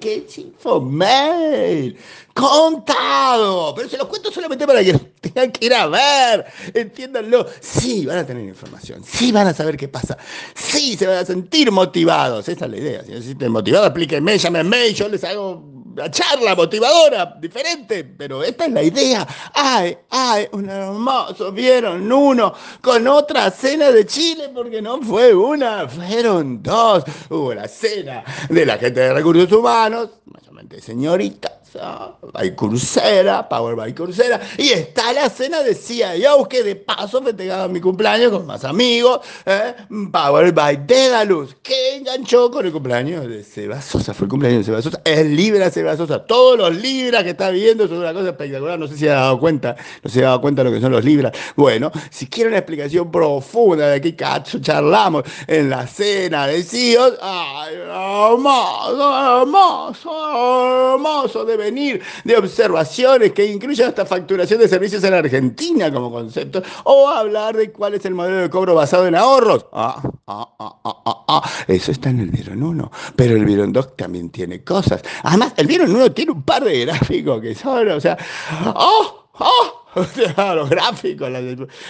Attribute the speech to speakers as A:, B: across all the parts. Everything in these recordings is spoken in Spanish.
A: ¡Qué mail! ¡Contado! Pero se los cuento solamente para que tengan que ir a ver. Entiéndanlo. Sí, van a tener información. Sí, van a saber qué pasa. Sí, se van a sentir motivados. Esa es la idea. Si no se sienten motivados, explíquenme, llámenme y yo les hago la charla motivadora, diferente, pero esta es la idea. Ay, ay, un hermoso, vieron uno con otra cena de Chile, porque no fue una, fueron dos. Hubo la cena de la gente de recursos humanos, mayormente señoritas, by Coursera, Power by Coursera, y está la cena de CIO, que de paso festejaba mi cumpleaños con más amigos, ¿eh? Power by Dedalus, que enganchó con el cumpleaños de Seba Sosa, fue el cumpleaños de Seba Sosa, es Libra Seba Sosa, todos los Libras que está viendo son una cosa espectacular, no sé si ha dado cuenta, no se ha dado cuenta de lo que son los Libras. Bueno, si quieren una explicación profunda de qué cacho charlamos en la cena de CIO, ay, hermoso, hermoso, hermoso, de venir de observaciones que incluyan hasta facturación de servicios en Argentina como concepto, o hablar de cuál es el modelo de cobro basado en ahorros. Ah, ah, ah, ah, ah, ah. Eso está en el Vieron 1, pero el Vieron 2 también tiene cosas. Además, el Vieron 1 tiene un par de gráficos que son, o sea, ¡oh! ¡oh! los gráficos, las,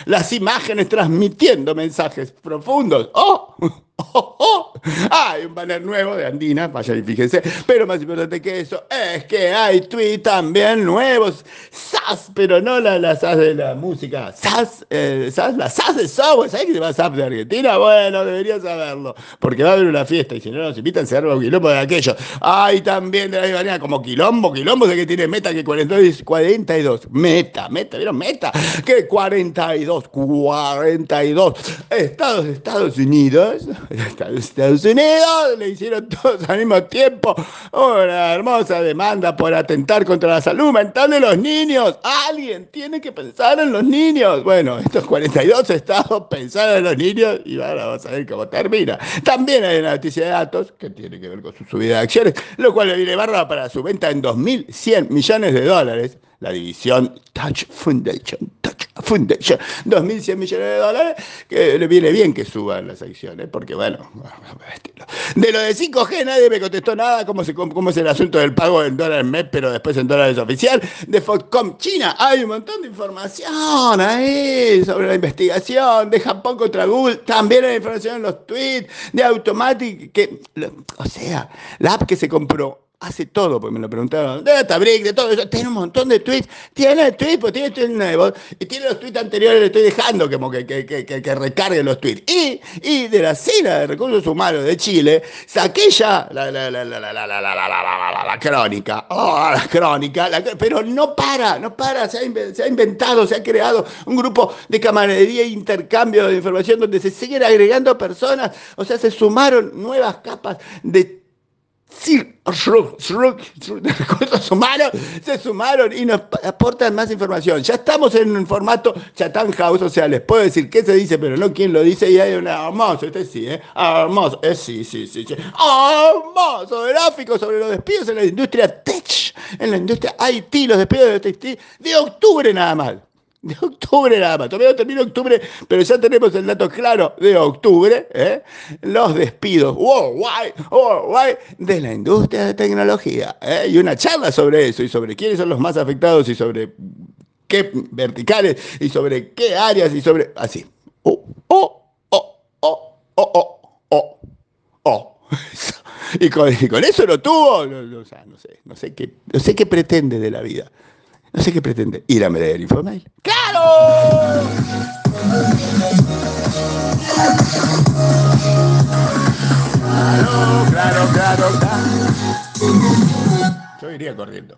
A: las, imágenes transmitiendo mensajes profundos. ¡Oh! ¡Oh! ¡Oh! Hay un banner nuevo de Andina, vaya y fíjense. Pero más importante que eso es que hay tweets también nuevos. SAS, pero no la, la SAS de la música. SAS, eh, SAS, la SAS de software. ¿Sabes que se va SAS de Argentina? Bueno, deberías saberlo. Porque va a haber una fiesta y si no nos invitan, se arma un quilombo de aquello. Hay también de la manera como quilombo, quilombo de que tiene meta que 42, 42. Meta, meta, ¿vieron? Meta. Que 42, 42. Estados, Estados Unidos. Estados Unidos, le hicieron todos al mismo tiempo una hermosa demanda por atentar contra la salud mental de los niños. Alguien tiene que pensar en los niños. Bueno, estos 42 estados pensaron en los niños y ahora vamos a ver cómo termina. También hay una noticia de datos que tiene que ver con su subida de acciones, lo cual le viene barra para su venta en 2.100 millones de dólares la división Touch Foundation, Foundation, 2.100 millones de dólares, que le viene bien que suban las acciones, porque bueno, de lo de 5G nadie me contestó nada, cómo, se, cómo es el asunto del pago en dólares mes, pero después en dólares oficial, de Foxcom China, hay un montón de información ahí sobre la investigación, de Japón contra Google, también hay información en los tweets, de Automatic, que, o sea, la app que se compró hace todo, porque me lo preguntaron, de Databrick, de todo eso, tiene un montón de tweets, tiene tweets, pues tiene tweets nuevos, y tiene los tweets anteriores, le estoy dejando como que, que, que, que recargue los tweets. Y, y, de la cena de recursos humanos de Chile, saqué ya la, la, la, la crónica, oh, la crónica, pero no para, no para, se ha, se ha, inventado, se ha creado un grupo de camaradería e intercambio de información donde se siguen agregando personas, o sea, se sumaron nuevas capas de... Sí, se sumaron y nos aportan más información. Ya estamos en un formato Chatán House, o sea, les puedo decir qué se dice, pero no quién lo dice. Y hay un hermoso, este sí, ¿eh? Hermoso, eh, sí, sí, sí, sí. Hermoso gráfico sobre los despidos en la industria tech, en la industria IT, los despidos de IT de octubre nada más de octubre nada más. Todavía no termina octubre, pero ya tenemos el dato claro de octubre. ¿eh? Los despidos worldwide, worldwide de la industria de tecnología. ¿eh? Y una charla sobre eso y sobre quiénes son los más afectados y sobre qué verticales y sobre qué áreas y sobre. Así. Oh, oh, oh, oh, oh, oh, oh, oh. Y con, y con eso lo tuvo. No, no, no, sé, no sé qué, no sé qué pretende de la vida. No sé qué pretende. Ir a meter el Infomail. ¡Claro! Claro, claro, claro, claro. Yo iría corriendo.